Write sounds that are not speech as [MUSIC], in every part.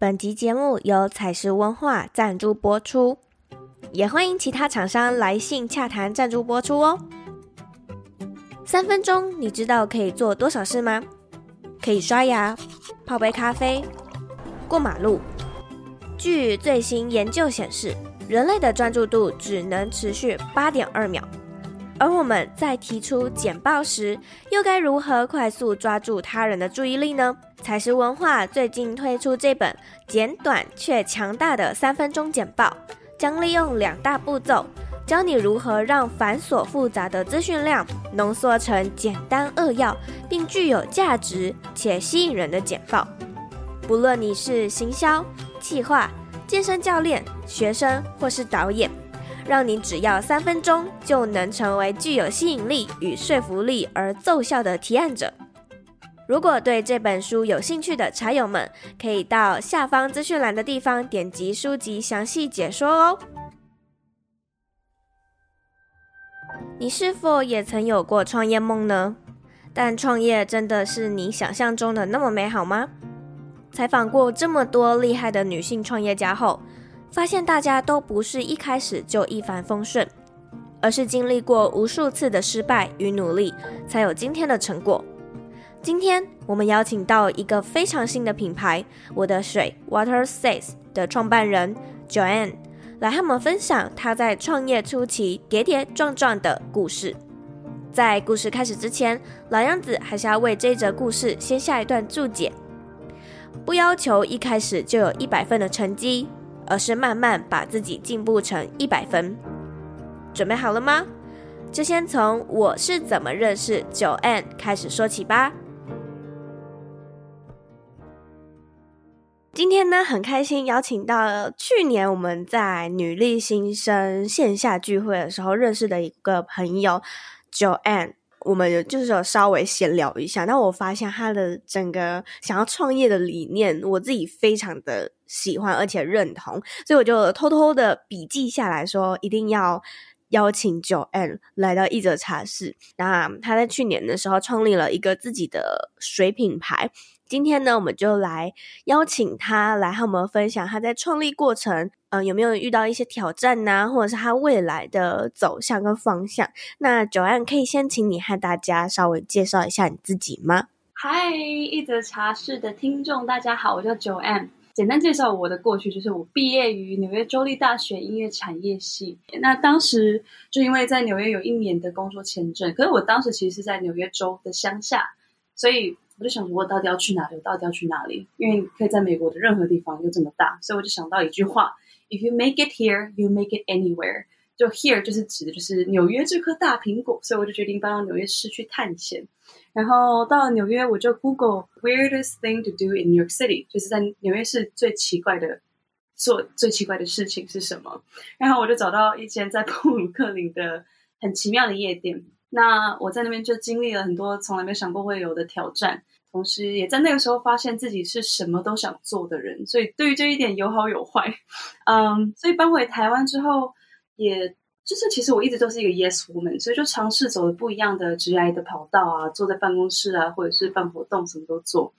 本集节目由采石文化赞助播出，也欢迎其他厂商来信洽谈赞助播出哦。三分钟，你知道可以做多少事吗？可以刷牙、泡杯咖啡、过马路。据最新研究显示，人类的专注度只能持续八点二秒。而我们在提出简报时，又该如何快速抓住他人的注意力呢？采实文化最近推出这本简短却强大的三分钟简报，将利用两大步骤，教你如何让繁琐复杂的资讯量浓缩成简单扼要，并具有价值且吸引人的简报。不论你是行销、企划、健身教练、学生或是导演。让你只要三分钟就能成为具有吸引力与说服力而奏效的提案者。如果对这本书有兴趣的茶友们，可以到下方资讯栏的地方点击书籍详细解说哦。你是否也曾有过创业梦呢？但创业真的是你想象中的那么美好吗？采访过这么多厉害的女性创业家后，发现大家都不是一开始就一帆风顺，而是经历过无数次的失败与努力，才有今天的成果。今天我们邀请到一个非常新的品牌“我的水 Water Says” 的创办人 Joanne，来和我们分享他在创业初期跌跌撞撞的故事。在故事开始之前，老样子还是要为这则故事先下一段注解：不要求一开始就有一百分的成绩。而是慢慢把自己进步成一百分，准备好了吗？就先从我是怎么认识 Joanne 开始说起吧。今天呢，很开心邀请到了去年我们在女力新生线下聚会的时候认识的一个朋友 Jo Ann。我们就是有稍微闲聊一下，那我发现他的整个想要创业的理念，我自己非常的喜欢而且认同，所以我就偷偷的笔记下来说，一定要邀请九 N 来到一则茶室。那他在去年的时候创立了一个自己的水品牌。今天呢，我们就来邀请他来和我们分享他在创立过程，嗯、有没有遇到一些挑战呢、或者是他未来的走向跟方向？那 Joanne 可以先请你和大家稍微介绍一下你自己吗？嗨，一则茶室的听众，大家好，我叫 Joanne。简单介绍我的过去，就是我毕业于纽约州立大学音乐产业系。那当时就因为在纽约有一年的工作签证，可是我当时其实是在纽约州的乡下，所以。我就想说，我到底要去哪里？我到底要去哪里？因为可以在美国的任何地方又这么大，所以我就想到一句话：If you make it here, you make it anywhere。就 here 就是指的就是纽约这颗大苹果，所以我就决定搬到纽约市去探险。然后到了纽约，我就 Google weirdest thing to do in New York City，就是在纽约市最奇怪的做最奇怪的事情是什么？然后我就找到一间在布鲁克林的很奇妙的夜店。那我在那边就经历了很多从来没想过会有的挑战，同时也在那个时候发现自己是什么都想做的人，所以对于这一点有好有坏。嗯，所以搬回台湾之后，也就是其实我一直都是一个 yes woman，所以就尝试走了不一样的职业的跑道啊，坐在办公室啊，或者是办活动，什么都做。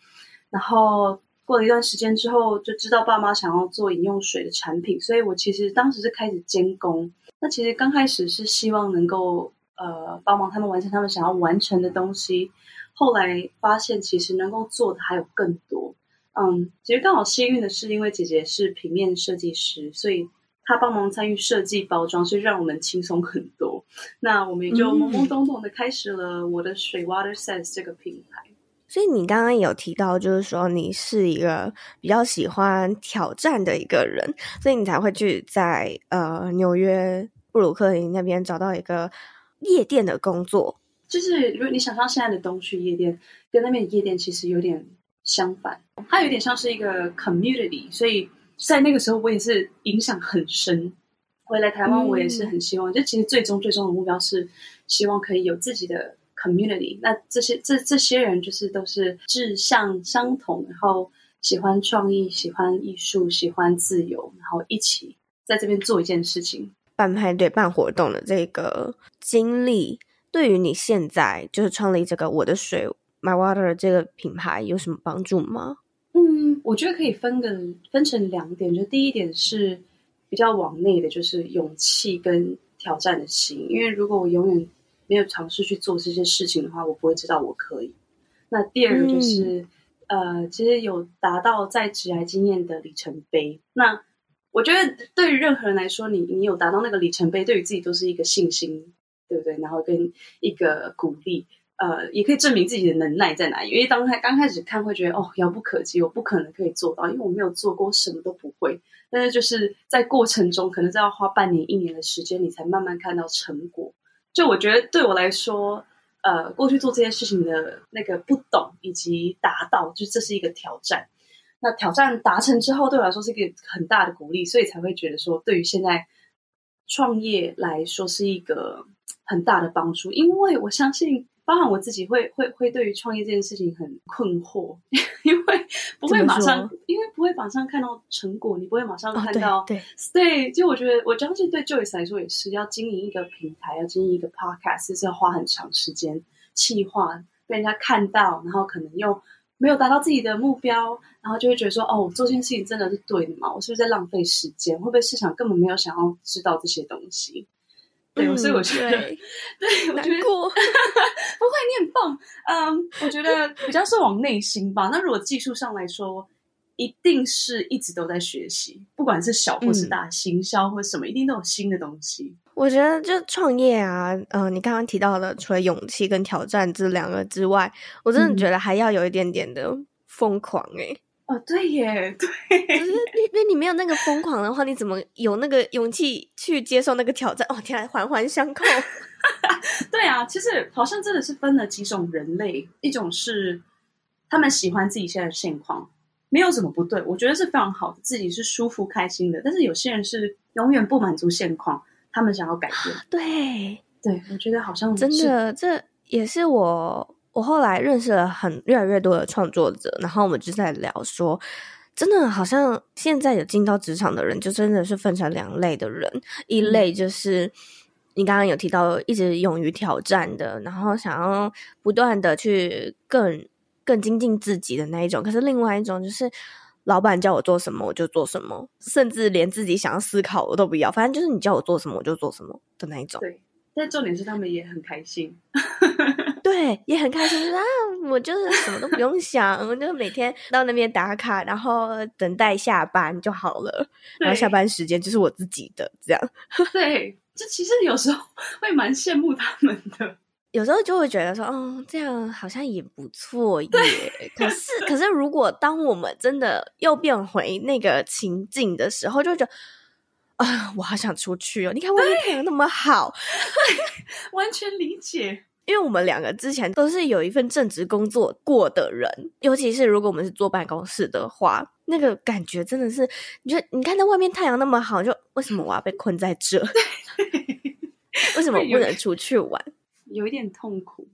然后过了一段时间之后，就知道爸妈想要做饮用水的产品，所以我其实当时是开始兼工。那其实刚开始是希望能够。呃，帮忙他们完成他们想要完成的东西。后来发现，其实能够做的还有更多。嗯，其实刚好幸运的是，因为姐姐是平面设计师，所以她帮忙参与设计包装，所以让我们轻松很多。那我们也就懵懵懂懂的开始了我的水 Water Sense 这个品牌。所以你刚刚有提到，就是说你是一个比较喜欢挑战的一个人，所以你才会去在呃纽约布鲁克林那边找到一个。夜店的工作，就是如果你想象现在的东区夜店，跟那边的夜店其实有点相反，它有点像是一个 community，所以在那个时候我也是影响很深。回来台湾，我也是很希望，嗯、就其实最终最终的目标是希望可以有自己的 community。那这些这这些人就是都是志向相同，然后喜欢创意、喜欢艺术、喜欢自由，然后一起在这边做一件事情。办派对、办活动的这个经历，对于你现在就是创立这个我的水 My Water 这个品牌有什么帮助吗？嗯，我觉得可以分个分成两点，就第一点是比较往内的，就是勇气跟挑战的心。因为如果我永远没有尝试去做这些事情的话，我不会知道我可以。那第二个就是，嗯、呃，其实有达到在职涯经验的里程碑。那我觉得对于任何人来说，你你有达到那个里程碑，对于自己都是一个信心，对不对？然后跟一个鼓励。呃，也可以证明自己的能耐在哪里。因为当他刚开始看，会觉得哦，遥不可及，我不可能可以做到，因为我没有做过，什么都不会。但是就是在过程中，可能是要花半年、一年的时间，你才慢慢看到成果。就我觉得对我来说，呃，过去做这件事情的那个不懂以及达到，就这是一个挑战。那挑战达成之后，对我来说是一个很大的鼓励，所以才会觉得说，对于现在创业来说是一个很大的帮助，因为我相信。包含我自己会会会对于创业这件事情很困惑，[LAUGHS] 因为不会马上，因为不会马上看到成果，你不会马上看到。哦、对对，对，就我觉得，我相信对 Joyce 来说也是，要经营一个平台，要经营一个 Podcast，是要花很长时间，企划被人家看到，然后可能又没有达到自己的目标，然后就会觉得说，哦，我做这件事情真的是对的吗？我是不是在浪费时间？会不会市场根本没有想要知道这些东西？对，嗯、所以我觉得，对，对我觉得 [LAUGHS] 不会，你很棒。嗯、um,，我觉得比较是往内心吧。那如果技术上来说，一定是一直都在学习，不管是小或是大，嗯、行销或什么，一定都有新的东西。我觉得就创业啊，嗯、呃，你刚刚提到的，除了勇气跟挑战这两个之外，我真的觉得还要有一点点的疯狂诶、欸。哦，对耶，对，就是因为你没有那个疯狂的话，你怎么有那个勇气去接受那个挑战？哦，天啊，环环相扣。[LAUGHS] 对啊，其实好像真的是分了几种人类，一种是他们喜欢自己现在的现况，没有什么不对，我觉得是非常好的，自己是舒服开心的。但是有些人是永远不满足现况，他们想要改变。对，对，我觉得好像真的，这也是我。我后来认识了很越来越多的创作者，然后我们就在聊说，真的好像现在有进到职场的人，就真的是分成两类的人，一类就是你刚刚有提到一直勇于挑战的，然后想要不断的去更更精进自己的那一种，可是另外一种就是老板叫我做什么我就做什么，甚至连自己想要思考我都不要，反正就是你叫我做什么我就做什么的那一种。对，但重点是他们也很开心。对，也很开心，就是啊，我就是什么都不用想，我就每天到那边打卡，然后等待下班就好了。然后下班时间就是我自己的，这样。[LAUGHS] 对，就其实有时候会蛮羡慕他们的，有时候就会觉得说，哦，这样好像也不错耶。可是，可是如果当我们真的又变回那个情境的时候，就会觉得啊，我好想出去哦！你看外面太阳那么好，[LAUGHS] 完全理解。因为我们两个之前都是有一份正职工作过的人，尤其是如果我们是坐办公室的话，那个感觉真的是，你觉得你看到外面太阳那么好，就为什么我要被困在这？[LAUGHS] 为什么不能出去玩？有一点痛苦。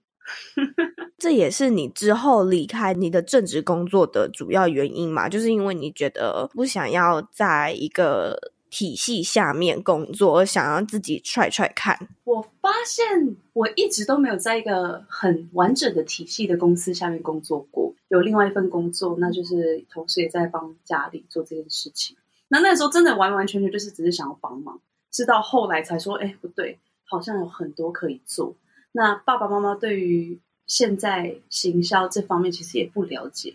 [LAUGHS] 这也是你之后离开你的正职工作的主要原因嘛？就是因为你觉得不想要在一个。体系下面工作，想要自己踹踹看。我发现我一直都没有在一个很完整的体系的公司下面工作过。有另外一份工作，那就是同时也在帮家里做这件事情。那那时候真的完完全全就是只是想要帮忙，直到后来才说，哎，不对，好像有很多可以做。那爸爸妈妈对于现在行销这方面其实也不了解，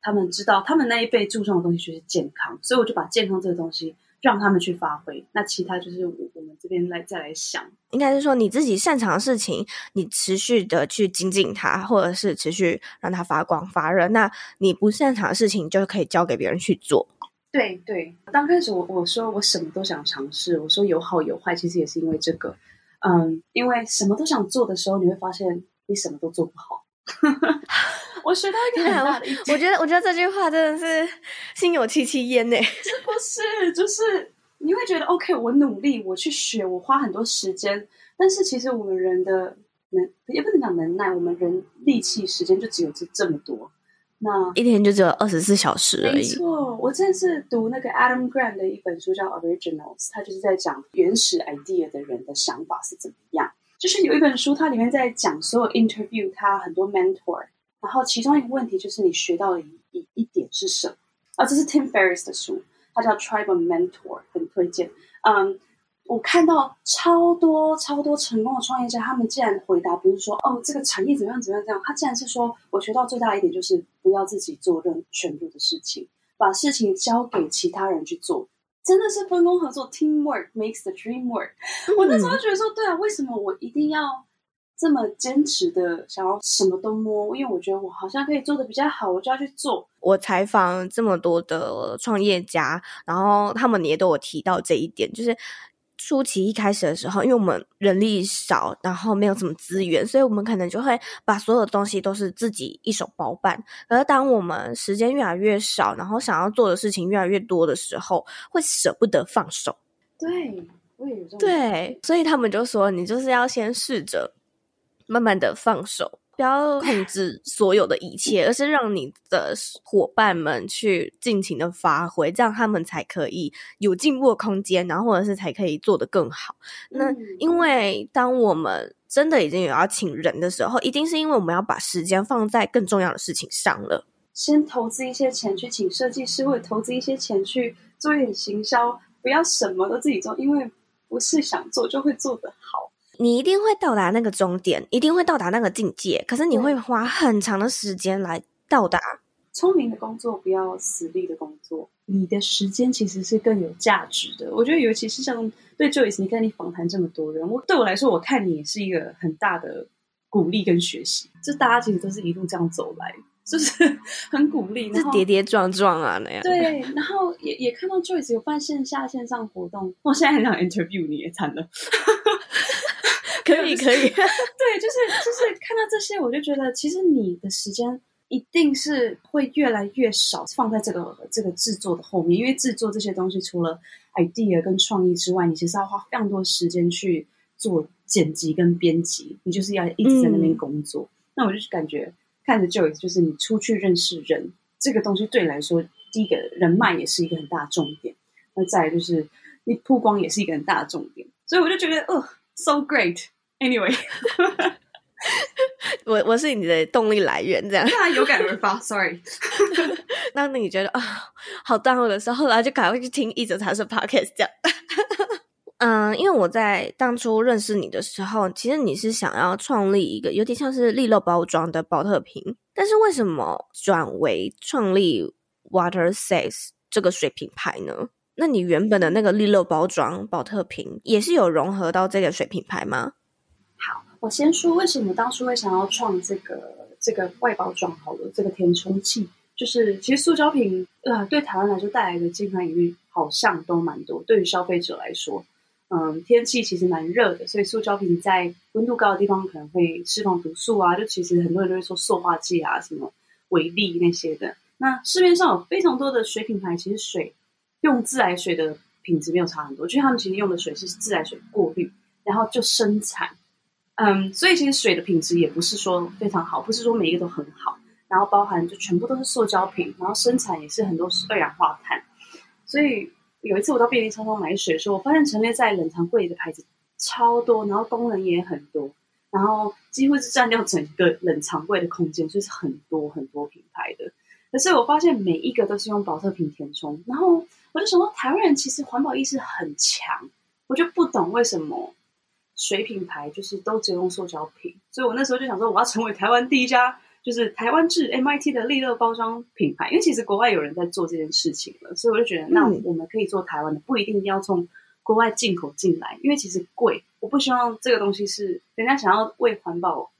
他们知道他们那一辈注重的东西就是健康，所以我就把健康这个东西。让他们去发挥，那其他就是我我们这边来再来想，应该是说你自己擅长的事情，你持续的去精进它，或者是持续让它发光发热。那你不擅长的事情，就可以交给别人去做。对对，刚开始我我说我什么都想尝试，我说有好有坏，其实也是因为这个，嗯，因为什么都想做的时候，你会发现你什么都做不好。[LAUGHS] 我学到一个很大的，我觉得，我觉得这句话真的是心有戚戚焉呢。是 [LAUGHS] 不是？就是你会觉得，OK，我努力，我去学，我花很多时间，但是其实我们人的能也不能讲能耐，我们人力气时间就只有这这么多。那一天就只有二十四小时而已。没错，我这次读那个 Adam Grant 的一本书叫《Originals》，他就是在讲原始 idea 的人的想法是怎么样。就是有一本书，它里面在讲所有 interview，它很多 mentor。然后其中一个问题就是你学到的一一点是什么？啊，这是 Tim Ferriss 的书，它叫 Tribe of Mentor，很推荐。嗯，我看到超多超多成功的创业家，他们竟然回答不是说哦，这个产业怎么样怎么样这样，他竟然是说，我学到最大一点就是不要自己做任全部的事情，把事情交给其他人去做。真的是分工合作，teamwork makes the dream work。嗯。我那时候觉得说，对啊，为什么我一定要这么坚持的想要什么都摸？因为我觉得我好像可以做的比较好，我就要去做。我采访这么多的创业家，然后他们也都有提到这一点，就是。初期一开始的时候，因为我们人力少，然后没有什么资源，所以我们可能就会把所有东西都是自己一手包办。而当我们时间越来越少，然后想要做的事情越来越多的时候，会舍不得放手。对，我也有这种。对，所以他们就说，你就是要先试着慢慢的放手。不要控制所有的一切，而是让你的伙伴们去尽情的发挥，这样他们才可以有进步的空间，然后或者是才可以做得更好。那因为当我们真的已经有要请人的时候，一定是因为我们要把时间放在更重要的事情上了。先投资一些钱去请设计师，或者投资一些钱去做一点行销，不要什么都自己做，因为不是想做就会做得好。你一定会到达那个终点，一定会到达那个境界。可是你会花很长的时间来到达。聪明的工作，不要死力的工作。你的时间其实是更有价值的。我觉得，尤其是像对 Joyce，你看你访谈这么多人，我对我来说，我看你也是一个很大的鼓励跟学习。就大家其实都是一路这样走来，就是很鼓励，是跌跌撞撞啊那样。对，然后也也看到 Joyce 有办线下线上活动，我现在很想 interview 你也惨了。可以可以，[LAUGHS] 对，就是就是看到这些，我就觉得其实你的时间一定是会越来越少放在这个这个制作的后面，因为制作这些东西除了 idea 跟创意之外，你其实要花非常多时间去做剪辑跟编辑，你就是要一直在那边工作。嗯、那我就感觉看着 Joyce，就是你出去认识人这个东西对你来说，第一个人脉也是一个很大的重点，那再来就是你曝光也是一个很大的重点，所以我就觉得，哦，so great。Anyway，[LAUGHS] 我我是你的动力来源，这样。那有感而发，Sorry。[LAUGHS] 当你觉得啊、哦，好 down 的时候，然后就赶快去听一则茶室 Podcast，这样。[LAUGHS] 嗯，因为我在当初认识你的时候，其实你是想要创立一个有点像是利乐包装的宝特瓶，但是为什么转为创立 Water Says 这个水品牌呢？那你原本的那个利乐包装宝特瓶也是有融合到这个水品牌吗？我先说为什么当初会想要创这个这个外包装好了，这个填充器，就是其实塑胶瓶呃对台湾来说带来的健康隐喻好像都蛮多。对于消费者来说，嗯，天气其实蛮热的，所以塑胶瓶在温度高的地方可能会释放毒素啊。就其实很多人都会说塑化剂啊，什么维力那些的。那市面上有非常多的水品牌，其实水用自来水的品质没有差很多，就是他们其实用的水是自来水过滤，然后就生产。嗯，所以其实水的品质也不是说非常好，不是说每一个都很好。然后包含就全部都是塑胶瓶，然后生产也是很多二氧化碳。所以有一次我到便利超商买水的时候，我发现陈列在冷藏柜里的牌子超多，然后功能也很多，然后几乎是占掉整个冷藏柜的空间，所以是很多很多品牌的。可是我发现每一个都是用保特瓶填充，然后我就想说，台湾人其实环保意识很强，我就不懂为什么。水品牌就是都只用塑胶瓶，所以我那时候就想说，我要成为台湾第一家就是台湾制 MIT 的利乐包装品牌。因为其实国外有人在做这件事情了，所以我就觉得，那我们可以做台湾的，不一定要从国外进口进来，因为其实贵。我不希望这个东西是人家想要为环保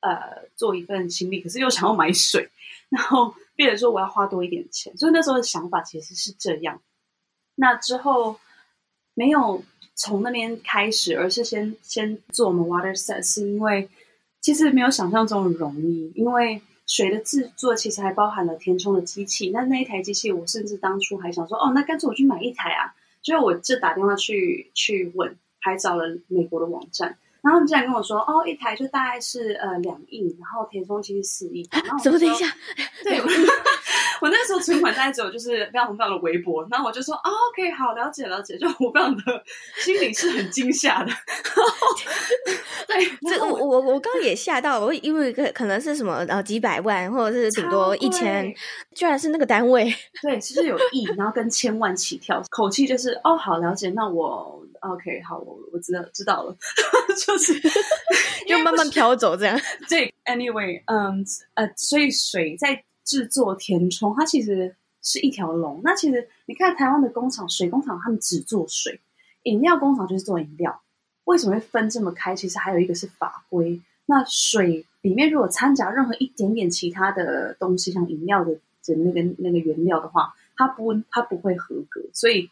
呃做一份心力，可是又想要买水，然后变成说我要花多一点钱。所以那时候的想法其实是这样。那之后没有。从那边开始，而是先先做我们 Water Set，是因为其实没有想象中的容易。因为水的制作其实还包含了填充的机器，那那一台机器，我甚至当初还想说，哦，那干脆我去买一台啊。所以我就打电话去去问，还找了美国的网站，然后他们竟然跟我说，哦，一台就大概是呃两亿，然后填充期是四亿。然后怎么等一下？[LAUGHS] 对。[LAUGHS] 我那时候存款大概只有就是非常非常的微薄，然后我就说、哦、OK 好了解了解，就我非常的心里是很惊吓的。[LAUGHS] 对，这我我我刚刚也吓到，我因为可可能是什么呃几百万或者是顶多一千，居然是那个单位。对，其实有亿，然后跟千万起跳，口气就是哦好了解，那我 OK 好，我我知道知道了，[LAUGHS] 就是 [LAUGHS] 就慢慢飘走这样。对，Anyway，嗯呃，所以水在。制作填充，它其实是一条龙。那其实你看台湾的工厂，水工厂他们只做水，饮料工厂就是做饮料。为什么会分这么开？其实还有一个是法规。那水里面如果掺杂任何一点点其他的东西，像饮料的的那个那个原料的话，它不它不会合格。所以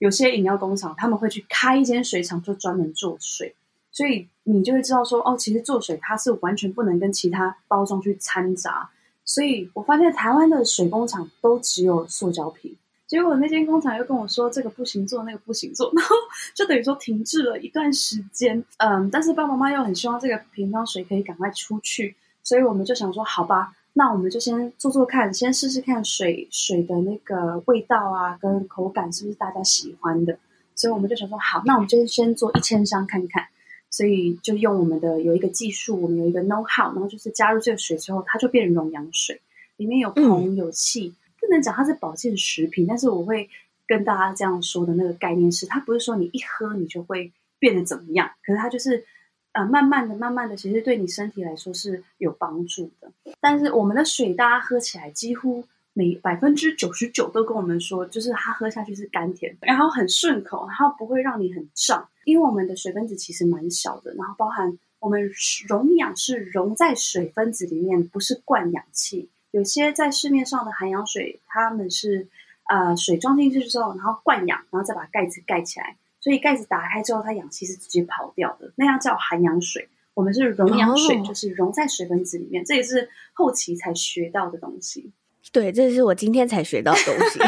有些饮料工厂他们会去开一间水厂，就专门做水。所以你就会知道说，哦，其实做水它是完全不能跟其他包装去掺杂。所以我发现台湾的水工厂都只有塑胶瓶，结果那间工厂又跟我说这个不行做，那个不行做，[LAUGHS] 然后就等于说停滞了一段时间。嗯，但是爸爸妈妈又很希望这个瓶装水可以赶快出去，所以我们就想说，好吧，那我们就先做做看，先试试看水水的那个味道啊，跟口感是不是大家喜欢的。所以我们就想说，好，那我们就先做一千箱看看。所以就用我们的有一个技术，我们有一个 know how，然后就是加入这个水之后，它就变成溶氧水，里面有硼有气，不能讲它是保健食品，但是我会跟大家这样说的那个概念是，它不是说你一喝你就会变得怎么样，可是它就是呃慢慢的、慢慢的，其实对你身体来说是有帮助的。但是我们的水大家喝起来几乎。每百分之九十九都跟我们说，就是它喝下去是甘甜，然后很顺口，然后不会让你很胀，因为我们的水分子其实蛮小的，然后包含我们溶氧是溶在水分子里面，不是灌氧气。有些在市面上的含氧水，它们是呃水装进去之后，然后灌氧，然后再把盖子盖起来，所以盖子打开之后，它氧气是直接跑掉的，那样叫含氧水。我们是溶氧水，哦、就是溶在水分子里面，这也是后期才学到的东西。对，这是我今天才学到的东西。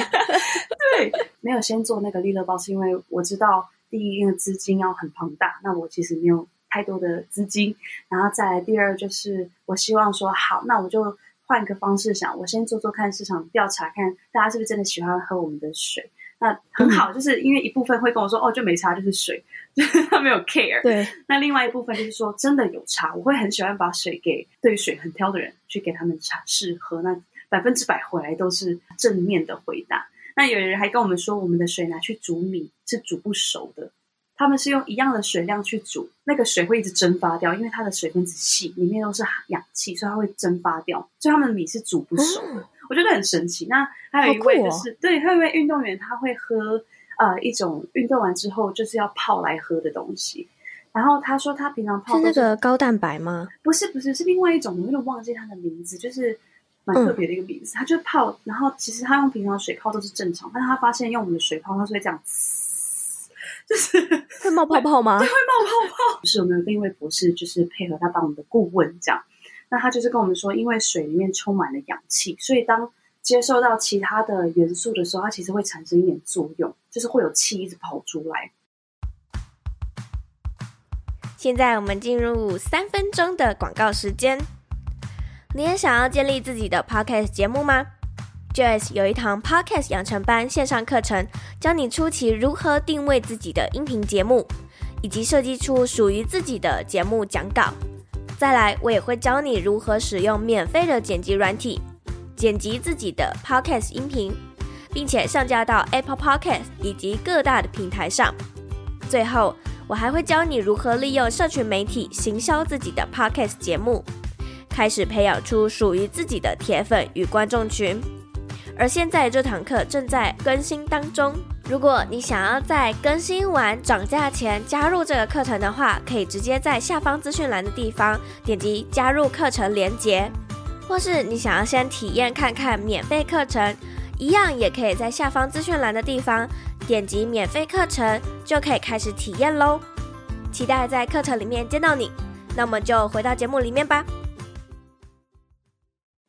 [LAUGHS] 对，没有先做那个利乐包，是因为我知道第一，因为资金要很庞大，那我其实没有太多的资金。然后再来第二，就是我希望说，好，那我就换个方式想，我先做做看市场调查，看大家是不是真的喜欢喝我们的水。那很好，就是因为一部分会跟我说，哦，就没差，就是水，就是他没有 care。对。那另外一部分就是说，真的有差，我会很喜欢把水给对于水很挑的人去给他们茶试喝。那百分之百回来都是正面的回答。那有人还跟我们说，我们的水拿去煮米是煮不熟的。他们是用一样的水量去煮，那个水会一直蒸发掉，因为它的水分子细，里面都是氧气，所以它会蒸发掉。所以他们的米是煮不熟的。嗯、我觉得很神奇。那还有一位就是，哦、对，还有一位运动员，他会喝呃一种运动完之后就是要泡来喝的东西。然后他说他平常泡是那个高蛋白吗？不是，不是，是另外一种，我有点忘记它的名字，就是。蛮特别的一个名字，他就泡，然后其实他用平常水泡都是正常，但是他发现用我们的水泡，他是会这样，就是会冒泡泡吗？[LAUGHS] 对，会冒泡泡。是我们有另一位博士，就是配合他当我们的顾问，这样，那他就是跟我们说，因为水里面充满了氧气，所以当接受到其他的元素的时候，它其实会产生一点作用，就是会有气一直跑出来。现在我们进入三分钟的广告时间。你也想要建立自己的 Podcast 节目吗？Joyce 有一堂 Podcast 养成班线上课程，教你初期如何定位自己的音频节目，以及设计出属于自己的节目讲稿。再来，我也会教你如何使用免费的剪辑软体，剪辑自己的 Podcast 音频，并且上架到 Apple Podcast 以及各大的平台上。最后，我还会教你如何利用社群媒体行销自己的 Podcast 节目。开始培养出属于自己的铁粉与观众群，而现在这堂课正在更新当中。如果你想要在更新完涨价前加入这个课程的话，可以直接在下方资讯栏的地方点击加入课程连接，或是你想要先体验看看免费课程，一样也可以在下方资讯栏的地方点击免费课程，就可以开始体验喽。期待在课程里面见到你，那么就回到节目里面吧。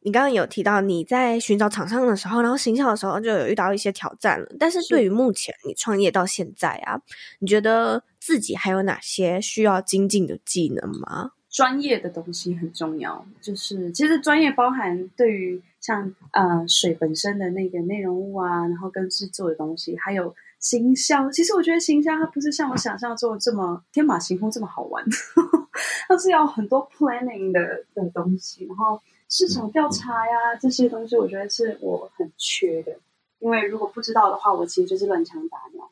你刚刚有提到你在寻找厂商的时候，然后行销的时候就有遇到一些挑战了。但是对于目前你创业到现在啊，你觉得自己还有哪些需要精进的技能吗？专业的东西很重要，就是其实专业包含对于像呃水本身的那个内容物啊，然后跟制作的东西，还有行销。其实我觉得行销它不是像我想象中这么天马行空这么好玩，[LAUGHS] 它是要很多 planning 的的东西，然后。市场调查呀，这些东西我觉得是我很缺的，因为如果不知道的话，我其实就是乱枪打鸟，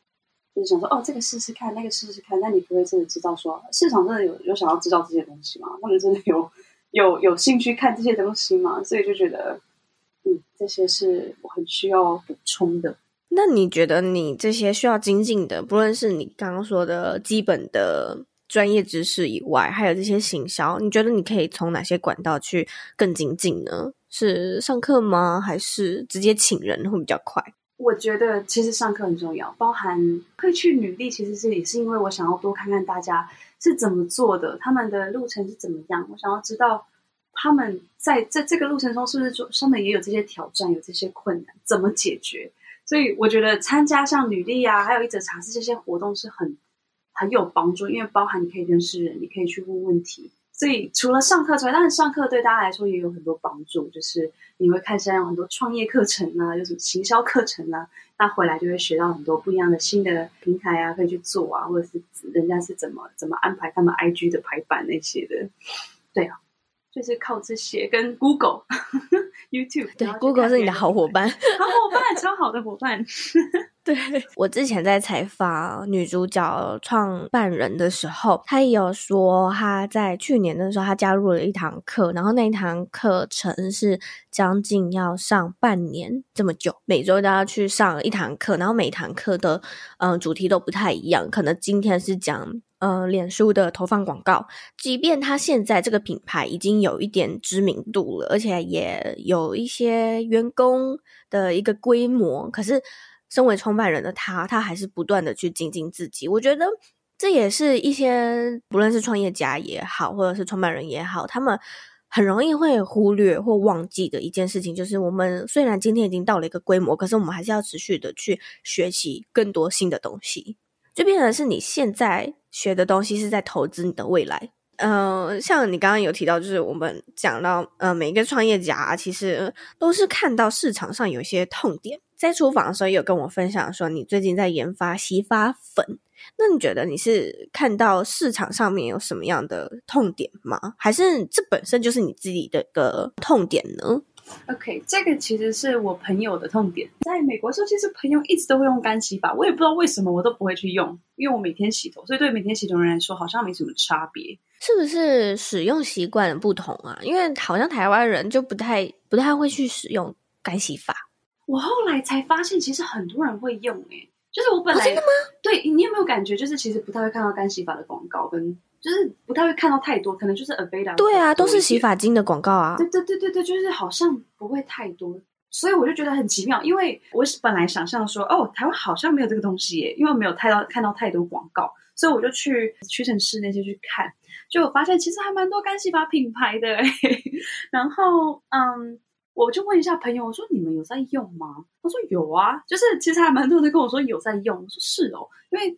就是想说哦，这个试试看，那个试试看，那你不会真的知道说市场真的有有想要知道这些东西吗？他们真的有有有兴趣看这些东西吗？所以就觉得，嗯，这些是我很需要补充的。那你觉得你这些需要精进的，不论是你刚刚说的基本的。专业知识以外，还有这些行销，你觉得你可以从哪些管道去更精进呢？是上课吗？还是直接请人会比较快？我觉得其实上课很重要，包含会去履历，其实是也是因为我想要多看看大家是怎么做的，他们的路程是怎么样，我想要知道他们在在这个路程中是不是上面也有这些挑战，有这些困难，怎么解决？所以我觉得参加像履历啊，还有一则茶室这些活动是很。很有帮助，因为包含你可以认识人，你可以去问问题。所以除了上课之外，当然上课对大家来说也有很多帮助，就是你会看现在有很多创业课程啊，有什么行销课程啊，那回来就会学到很多不一样的新的平台啊，可以去做啊，或者是人家是怎么怎么安排他们 IG 的排版那些的。对啊，就是靠这些跟 Google、[LAUGHS] YouTube，对，Google 是你的好伙伴，好伙伴，超好的伙伴。[LAUGHS] 对，我之前在采访女主角创办人的时候，她也有说，她在去年的时候，她加入了一堂课，然后那一堂课程是将近要上半年这么久，每周都要去上一堂课，然后每堂课的嗯、呃、主题都不太一样，可能今天是讲呃脸书的投放广告，即便他现在这个品牌已经有一点知名度了，而且也有一些员工的一个规模，可是。身为创办人的他，他还是不断的去精进自己。我觉得这也是一些不论是创业家也好，或者是创办人也好，他们很容易会忽略或忘记的一件事情，就是我们虽然今天已经到了一个规模，可是我们还是要持续的去学习更多新的东西。就变成是你现在学的东西是在投资你的未来。嗯、像你刚刚有提到，就是我们讲到，呃，每一个创业家，其实都是看到市场上有一些痛点。在厨房的时候，有跟我分享说，你最近在研发洗发粉。那你觉得你是看到市场上面有什么样的痛点吗？还是这本身就是你自己的一个痛点呢？OK，这个其实是我朋友的痛点。在美国的时候，其实朋友一直都会用干洗法，我也不知道为什么，我都不会去用，因为我每天洗头，所以对每天洗头的人来说，好像没什么差别。是不是使用习惯的不同啊？因为好像台湾人就不太不太会去使用干洗法。我后来才发现，其实很多人会用诶、欸，就是我本来、哦、真的吗？对，你有没有感觉，就是其实不太会看到干洗法的广告，跟就是不太会看到太多，可能就是 Aveda。对啊，都是洗发精的广告啊。对对对对对，就是好像不会太多，所以我就觉得很奇妙，因为我本来想象说，哦，台湾好像没有这个东西耶，因为没有太到看到太多广告，所以我就去屈臣氏那些去看，就我发现其实还蛮多干洗发品牌的诶，[LAUGHS] 然后嗯。我就问一下朋友，我说你们有在用吗？他说有啊，就是其实还蛮多人跟我说有在用。我说是哦，因为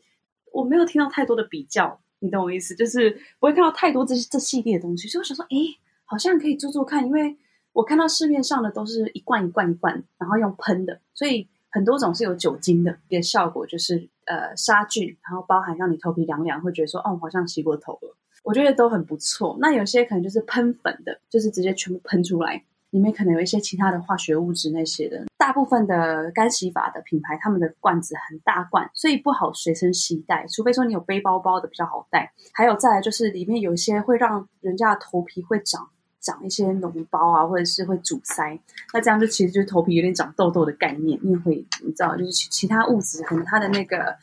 我没有听到太多的比较，你懂我意思？就是不会看到太多这这系列的东西，所以我想说，哎，好像可以做做看。因为我看到市面上的都是一罐一罐一罐，然后用喷的，所以很多种是有酒精的，一个效果就是呃杀菌，然后包含让你头皮凉凉，会觉得说哦，好像洗过头了。我觉得都很不错。那有些可能就是喷粉的，就是直接全部喷出来。里面可能有一些其他的化学物质那些的，大部分的干洗法的品牌，他们的罐子很大罐，所以不好随身携带，除非说你有背包包的比较好带。还有再来就是里面有一些会让人家的头皮会长长一些脓包啊，或者是会阻塞，那这样就其实就是头皮有点长痘痘的概念，因为会你知道就是其其他物质可能它的那个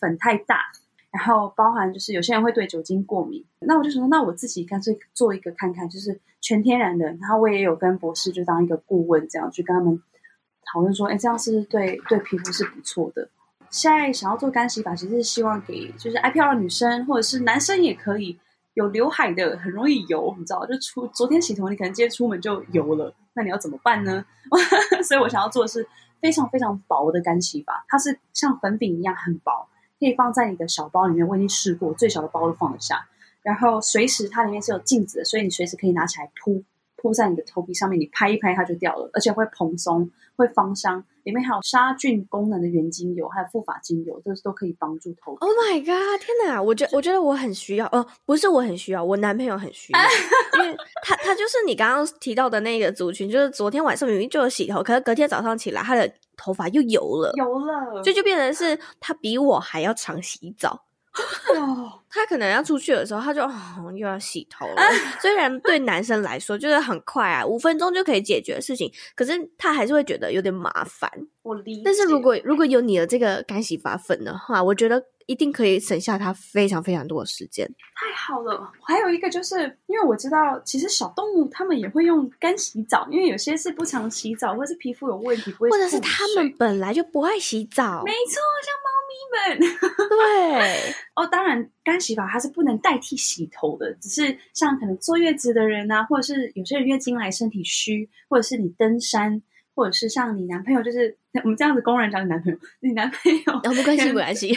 粉太大。然后包含就是有些人会对酒精过敏，那我就说，那我自己干脆做一个看看，就是全天然的。然后我也有跟博士就当一个顾问，这样去跟他们讨论说，哎，这样是不是对对皮肤是不错的？现在想要做干洗发，其实是希望给就是爱漂亮女生或者是男生也可以，有刘海的很容易油，你知道，就出昨天洗头，你可能今天出门就油了，那你要怎么办呢？[LAUGHS] 所以我想要做的是非常非常薄的干洗发，它是像粉饼一样很薄，可以放在你的小包里面。我已经试过，最小的包都放得下。然后随时它里面是有镜子的，所以你随时可以拿起来铺。铺在你的头皮上面，你拍一拍它就掉了，而且会蓬松，会芳香。里面还有杀菌功能的原精油，还有护发精油，这都可以帮助头皮。Oh my god！天哪，我觉我觉得我很需要，哦、呃，不是我很需要，我男朋友很需要，[LAUGHS] 因为他他就是你刚刚提到的那个族群，就是昨天晚上明明就有洗头，可是隔天早上起来，他的头发又油了，油了，就就变成是 [LAUGHS] 他比我还要常洗澡。哦，他可能要出去的时候，他就、哦、又要洗头了。[LAUGHS] 虽然对男生来说就是很快啊，五分钟就可以解决的事情，可是他还是会觉得有点麻烦。我理解。但是如果如果有你的这个干洗发粉的话，我觉得一定可以省下他非常非常多的时间。太好了，还有一个就是因为我知道，其实小动物它们也会用干洗澡，因为有些是不常洗澡，或者是皮肤有问题，或者是它们本来就不爱洗澡。没错，像猫咪。们对 [LAUGHS] 哦，当然干洗法它是不能代替洗头的，只是像可能坐月子的人啊，或者是有些人月经来身体虚，或者是你登山，或者是像你男朋友，就是我们这样子公然讲你男朋友，你男朋友哦，没关系，没关系，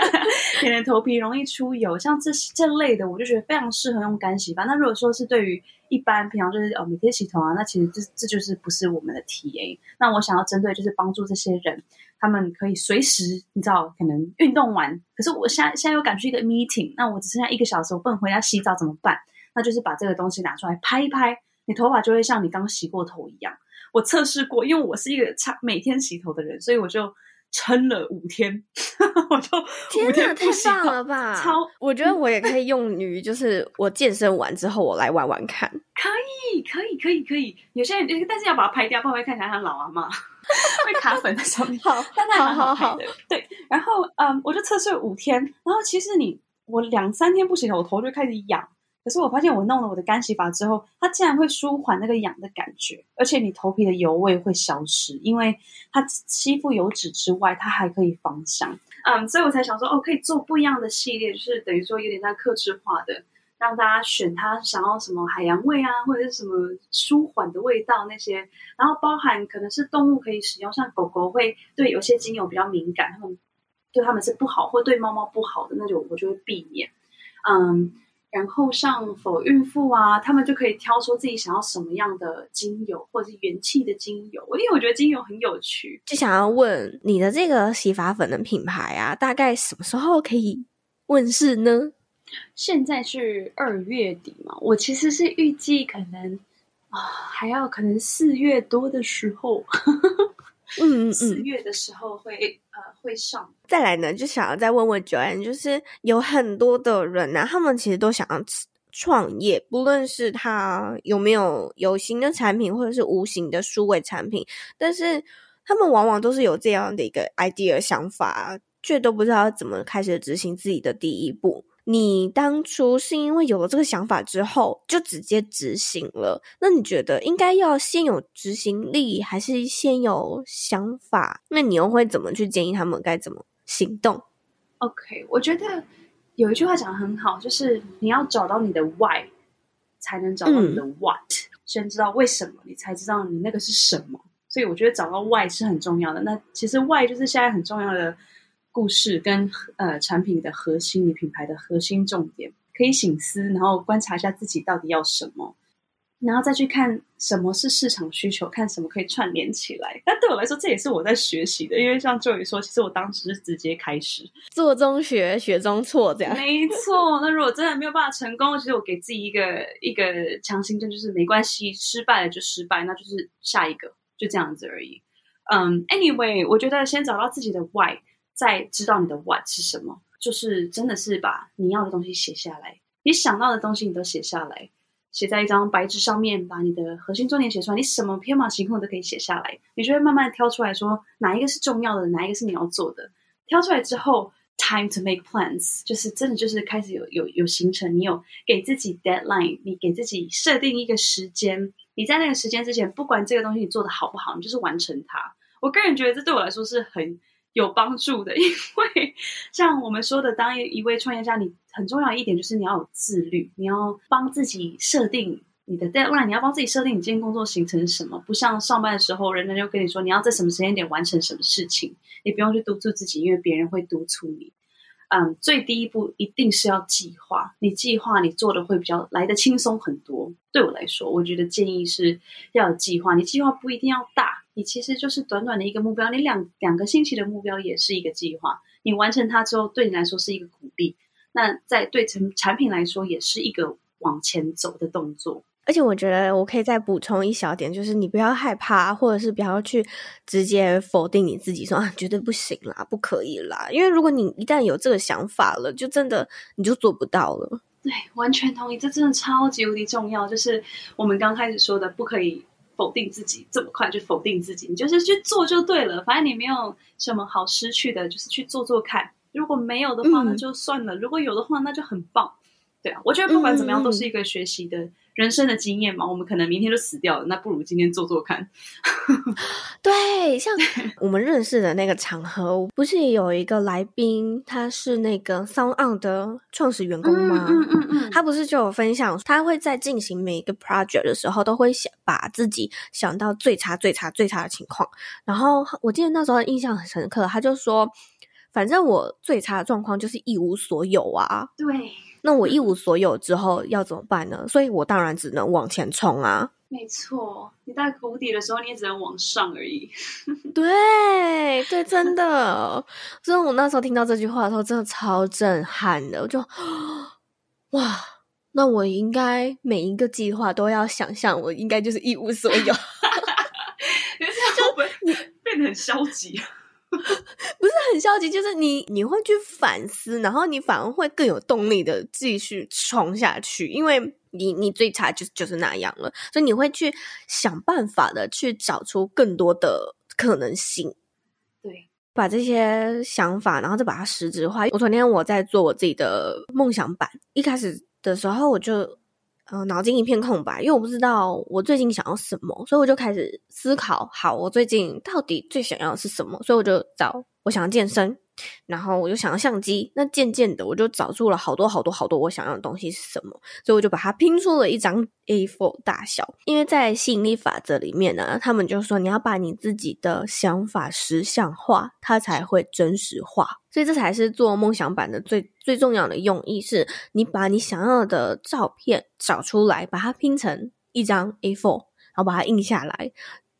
[LAUGHS] 可能头皮容易出油，像这这类的，我就觉得非常适合用干洗发。那如果说是对于一般平常就是哦每天洗头啊，那其实这这就是不是我们的 TA。那我想要针对就是帮助这些人。他们可以随时，你知道，可能运动完，可是我现在现在又赶去一个 meeting，那我只剩下一个小时，我不能回家洗澡怎么办？那就是把这个东西拿出来拍一拍，你头发就会像你刚洗过头一样。我测试过，因为我是一个差每天洗头的人，所以我就撑了五天，[LAUGHS] 我就五天不洗头。天哪，太棒了吧！超，我觉得我也可以用于，就是我健身完之后，我来玩玩看。可以，可以，可以，可以。有些人，但是要把它拍掉，不然会看起来像老阿嬷。[LAUGHS] 会卡粉在上面，好，但它还好好的。对，然后嗯，我就测试了五天，然后其实你我两三天不洗头，我头就开始痒。可是我发现我弄了我的干洗法之后，它竟然会舒缓那个痒的感觉，而且你头皮的油味会消失，因为它吸附油脂之外，它还可以芳香。嗯，所以我才想说，哦，可以做不一样的系列，就是等于说有点像克制化的。让大家选他想要什么海洋味啊，或者是什么舒缓的味道那些，然后包含可能是动物可以使用，像狗狗会对有些精油比较敏感，他们对他们是不好，或对猫猫不好的那种，我就会避免。嗯，然后像否孕妇啊，他们就可以挑出自己想要什么样的精油，或者是元气的精油。因为我觉得精油很有趣，就想要问你的这个洗发粉的品牌啊，大概什么时候可以问世呢？现在是二月底嘛，我其实是预计可能啊，还要可能四月多的时候，[LAUGHS] 嗯嗯，[LAUGHS] 四月的时候会呃会上。再来呢，就想要再问问 Joanne，就是有很多的人呢、啊，他们其实都想要创业，不论是他有没有有形的产品，或者是无形的数位产品，但是他们往往都是有这样的一个 idea 想法，却都不知道怎么开始执行自己的第一步。你当初是因为有了这个想法之后就直接执行了，那你觉得应该要先有执行力，还是先有想法？那你又会怎么去建议他们该怎么行动？OK，我觉得有一句话讲得很好，就是你要找到你的 why，才能找到你的 what。嗯。先知道为什么，你才知道你那个是什么。所以我觉得找到 why 是很重要的。那其实 why 就是现在很重要的。故事跟呃产品的核心，你品牌的核心重点，可以醒思，然后观察一下自己到底要什么，然后再去看什么是市场需求，看什么可以串联起来。但对我来说，这也是我在学习的，因为像 Joy 说，其实我当时是直接开始做中学，学中错，这样没错。那如果真的没有办法成功，其实我给自己一个一个强心针，就是没关系，失败了就失败，那就是下一个，就这样子而已。嗯，um，Anyway，我觉得先找到自己的 Why。再知道你的 what 是什么，就是真的是把你要的东西写下来，你想到的东西你都写下来，写在一张白纸上面，把你的核心重点写出来，你什么天马行空都可以写下来，你就会慢慢挑出来说哪一个是重要的，哪一个是你要做的。挑出来之后，time to make plans，就是真的就是开始有有有行程，你有给自己 deadline，你给自己设定一个时间，你在那个时间之前，不管这个东西你做的好不好，你就是完成它。我个人觉得这对我来说是很。有帮助的。因为 [LAUGHS] 像我们说的，当一一位创业家，你很重要一点就是你要有自律，你要帮自己设定你的 deadline，你要帮自己设定你今天工作行程是什么。不像上班的时候，人家就跟你说你要在什么时间点完成什么事情，你不用去督促自己，因为别人会督促你。嗯，最第一步一定是要计划。你计划，你做的会比较来得轻松很多。对我来说，我觉得建议是要有计划。你计划不一定要大，你其实就是短短的一个目标，你两两个星期的目标也是一个计划。你完成它之后，对你来说是一个鼓励。那在对产产品来说，也是一个往前走的动作。而且我觉得我可以再补充一小点，就是你不要害怕，或者是不要去直接否定你自己说，说啊绝对不行啦，不可以啦。因为如果你一旦有这个想法了，就真的你就做不到了。对，完全同意，这真的超级无敌重要。就是我们刚开始说的，不可以否定自己，这么快就否定自己，你就是去做就对了。反正你没有什么好失去的，就是去做做看。如果没有的话，那就算了；嗯、如果有的话，那就很棒。对啊，我觉得不管怎么样，都是一个学习的。嗯人生的经验嘛，我们可能明天就死掉了，那不如今天做做看。[LAUGHS] 对，像我们认识的那个场合，不是也有一个来宾，他是那个 SoundOn 的创始员工吗？嗯嗯嗯，嗯，他不是就有分享，他会在进行每一个 project 的时候，都会想把自己想到最差、最差、最差的情况。然后我记得那时候印象很深刻，他就说，反正我最差的状况就是一无所有啊。对。那我一无所有之后要怎么办呢？所以我当然只能往前冲啊！没错，你在谷底的时候，你也只能往上而已。[LAUGHS] 对对，真的。所以我那时候听到这句话的时候，真的超震撼的。我就哇，那我应该每一个计划都要想象，我应该就是一无所有。你这样会不会你变得很消极？[LAUGHS] 不是很消极，就是你你会去反思，然后你反而会更有动力的继续冲下去，因为你你最差就就是那样了，所以你会去想办法的去找出更多的可能性。对，把这些想法，然后再把它实质化。我昨天我在做我自己的梦想版，一开始的时候我就。呃，脑筋一片空白，因为我不知道我最近想要什么，所以我就开始思考，好，我最近到底最想要的是什么？所以我就找，我想要健身。然后我就想要相机，那渐渐的我就找出了好多好多好多我想要的东西是什么，所以我就把它拼出了一张 A4 大小。因为在吸引力法则里面呢，他们就说你要把你自己的想法实像化，它才会真实化。所以这才是做梦想版的最最重要的用意，是你把你想要的照片找出来，把它拼成一张 A4，然后把它印下来，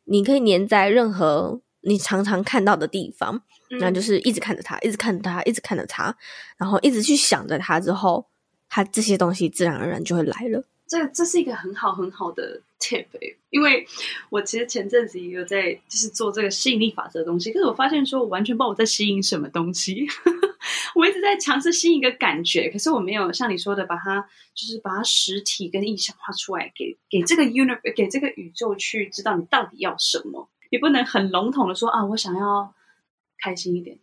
你可以粘在任何你常常看到的地方。那就是一直看着它，一直看着它，一直看着它，然后一直去想着它，之后它这些东西自然而然就会来了。这这是一个很好很好的 tip，因为我其实前阵子也有在就是做这个吸引力法则的东西，可是我发现说我完全不知道我在吸引什么东西，[LAUGHS] 我一直在尝试吸引一个感觉，可是我没有像你说的把它就是把它实体跟意象化出来，给给这个 universe 给这个宇宙去知道你到底要什么，也不能很笼统的说啊，我想要。开心一点，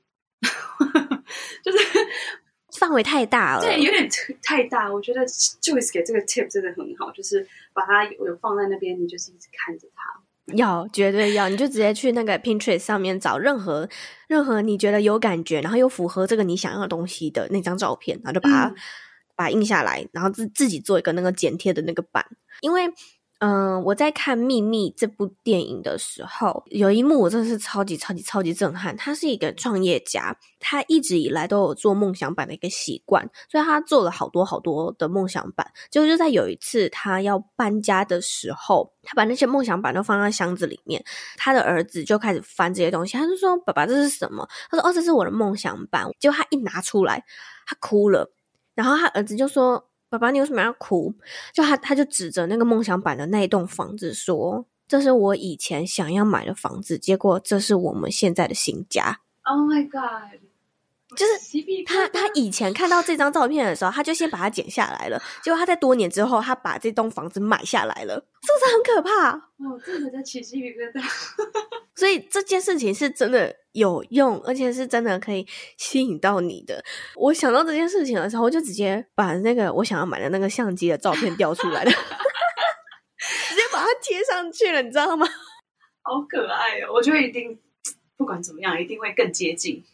范围太大了，对，有点太大。我觉得 Joyce 给这个 tip 真的很好，就是把它有有放在那边，你就是一直看着它。要，绝对要，你就直接去那个 Pinterest 上面找任何任何你觉得有感觉，然后又符合这个你想要的东西的那张照片，然后就把它、嗯、把它印下来，然后自自己做一个那个剪贴的那个版，因为。嗯、我在看《秘密》这部电影的时候，有一幕我真的是超级超级超级震撼。他是一个创业家，他一直以来都有做梦想版的一个习惯，所以他做了好多好多的梦想版。结果就在有一次他要搬家的时候，他把那些梦想版都放在箱子里面，他的儿子就开始翻这些东西，他就说：“爸爸，这是什么？”他说：“哦，这是我的梦想版。”结果他一拿出来，他哭了，然后他儿子就说。爸爸，你为什么要哭？就他，他就指着那个梦想版的那一栋房子说：“这是我以前想要买的房子，结果这是我们现在的新家。” Oh my god！就是他，他以前看到这张照片的时候，他就先把它剪下来了。[LAUGHS] 结果他在多年之后，他把这栋房子买下来了，是不是很可怕？哦，真的在起鸡皮疙瘩。[LAUGHS] 所以这件事情是真的有用，而且是真的可以吸引到你的。我想到这件事情的时候，我就直接把那个我想要买的那个相机的照片调出来了，[LAUGHS] 直接把它贴上去了，你知道吗？好可爱哦！我觉得一定。不管怎么样，一定会更接近。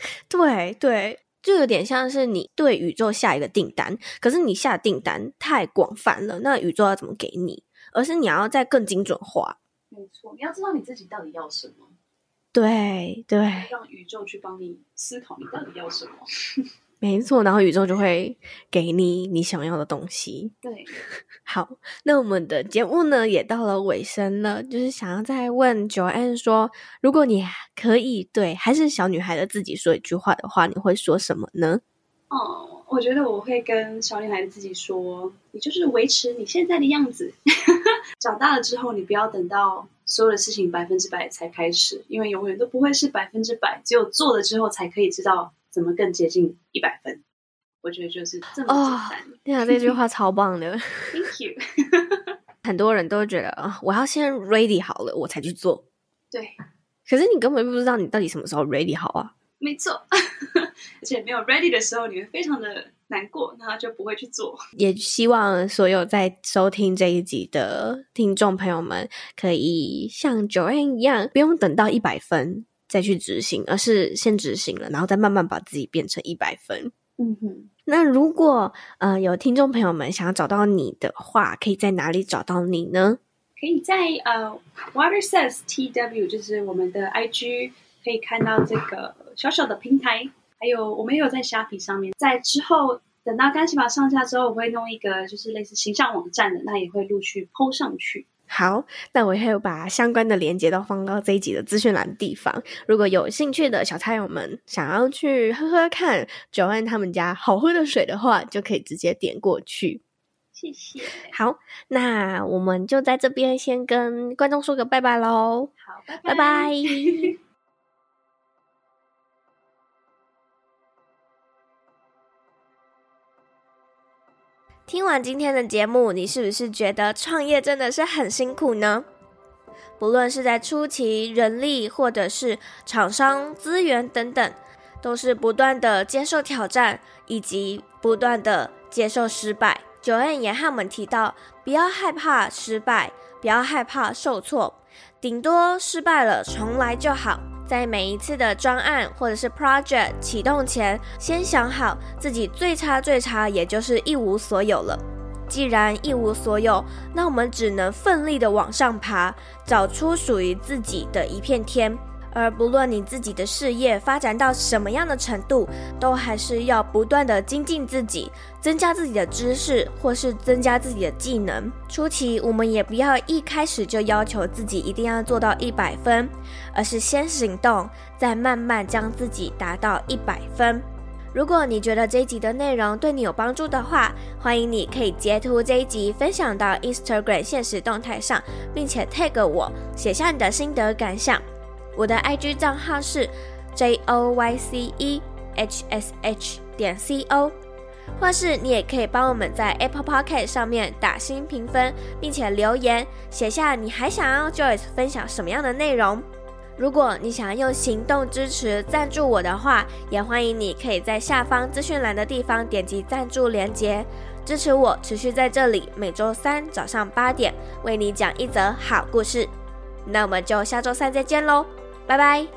[LAUGHS] 对对，就有点像是你对宇宙下一个订单，可是你下订单太广泛了，那宇宙要怎么给你？而是你要再更精准化。没错，你要知道你自己到底要什么。对对，让宇宙去帮你思考你到底要什么。没错，然后宇宙就会给你你想要的东西。对，[LAUGHS] 好，那我们的节目呢也到了尾声了，就是想要再问 Joanne 说，如果你可以对还是小女孩的自己说一句话的话，你会说什么呢？哦，我觉得我会跟小女孩的自己说，你就是维持你现在的样子。[LAUGHS] 长大了之后，你不要等到所有的事情百分之百才开始，因为永远都不会是百分之百，只有做了之后才可以知道。怎么更接近一百分？我觉得就是这么简单。对啊，这句话 [LAUGHS] 超棒的。Thank you。[LAUGHS] 很多人都觉得啊，我要先 ready 好了，我才去做。对。可是你根本不知道你到底什么时候 ready 好啊。没错。[LAUGHS] 而且没有 ready 的时候，你会非常的难过，那就不会去做。也希望所有在收听这一集的听众朋友们，可以像 Joanne 一样，不用等到一百分。再去执行，而是先执行了，然后再慢慢把自己变成一百分。嗯哼。那如果呃有听众朋友们想要找到你的话，可以在哪里找到你呢？可以在呃 Water Says TW，就是我们的 IG，可以看到这个小小的平台。还有我们也有在虾皮上面，在之后等到干洗法上架之后，我会弄一个就是类似形象网站的，那也会陆续 PO 上去。好，那我也会把相关的连接都放到这一集的资讯栏的地方。如果有兴趣的小菜友们想要去喝喝看 Joanne 他们家好喝的水的话，就可以直接点过去。谢谢。好，那我们就在这边先跟观众说个拜拜喽。好，拜拜。拜拜。[LAUGHS] 听完今天的节目，你是不是觉得创业真的是很辛苦呢？不论是在初期、人力，或者是厂商资源等等，都是不断的接受挑战，以及不断的接受失败。Joanne 也和我们提到，不要害怕失败，不要害怕受挫，顶多失败了重来就好。在每一次的专案或者是 project 启动前，先想好自己最差最差也就是一无所有了。既然一无所有，那我们只能奋力的往上爬，找出属于自己的一片天。而不论你自己的事业发展到什么样的程度，都还是要不断的精进自己，增加自己的知识，或是增加自己的技能。初期我们也不要一开始就要求自己一定要做到一百分，而是先行动，再慢慢将自己达到一百分。如果你觉得这一集的内容对你有帮助的话，欢迎你可以截图这一集分享到 Instagram 现实动态上，并且 tag 我，写下你的心得感想。我的 IG 账号是 J O Y C E H S H 点 C O，或是你也可以帮我们在 Apple Podcast 上面打星评分，并且留言写下你还想要 Joyce 分享什么样的内容。如果你想要用行动支持赞助我的话，也欢迎你可以在下方资讯栏的地方点击赞助连接，支持我持续在这里每周三早上八点为你讲一则好故事。那我们就下周三再见喽。拜拜。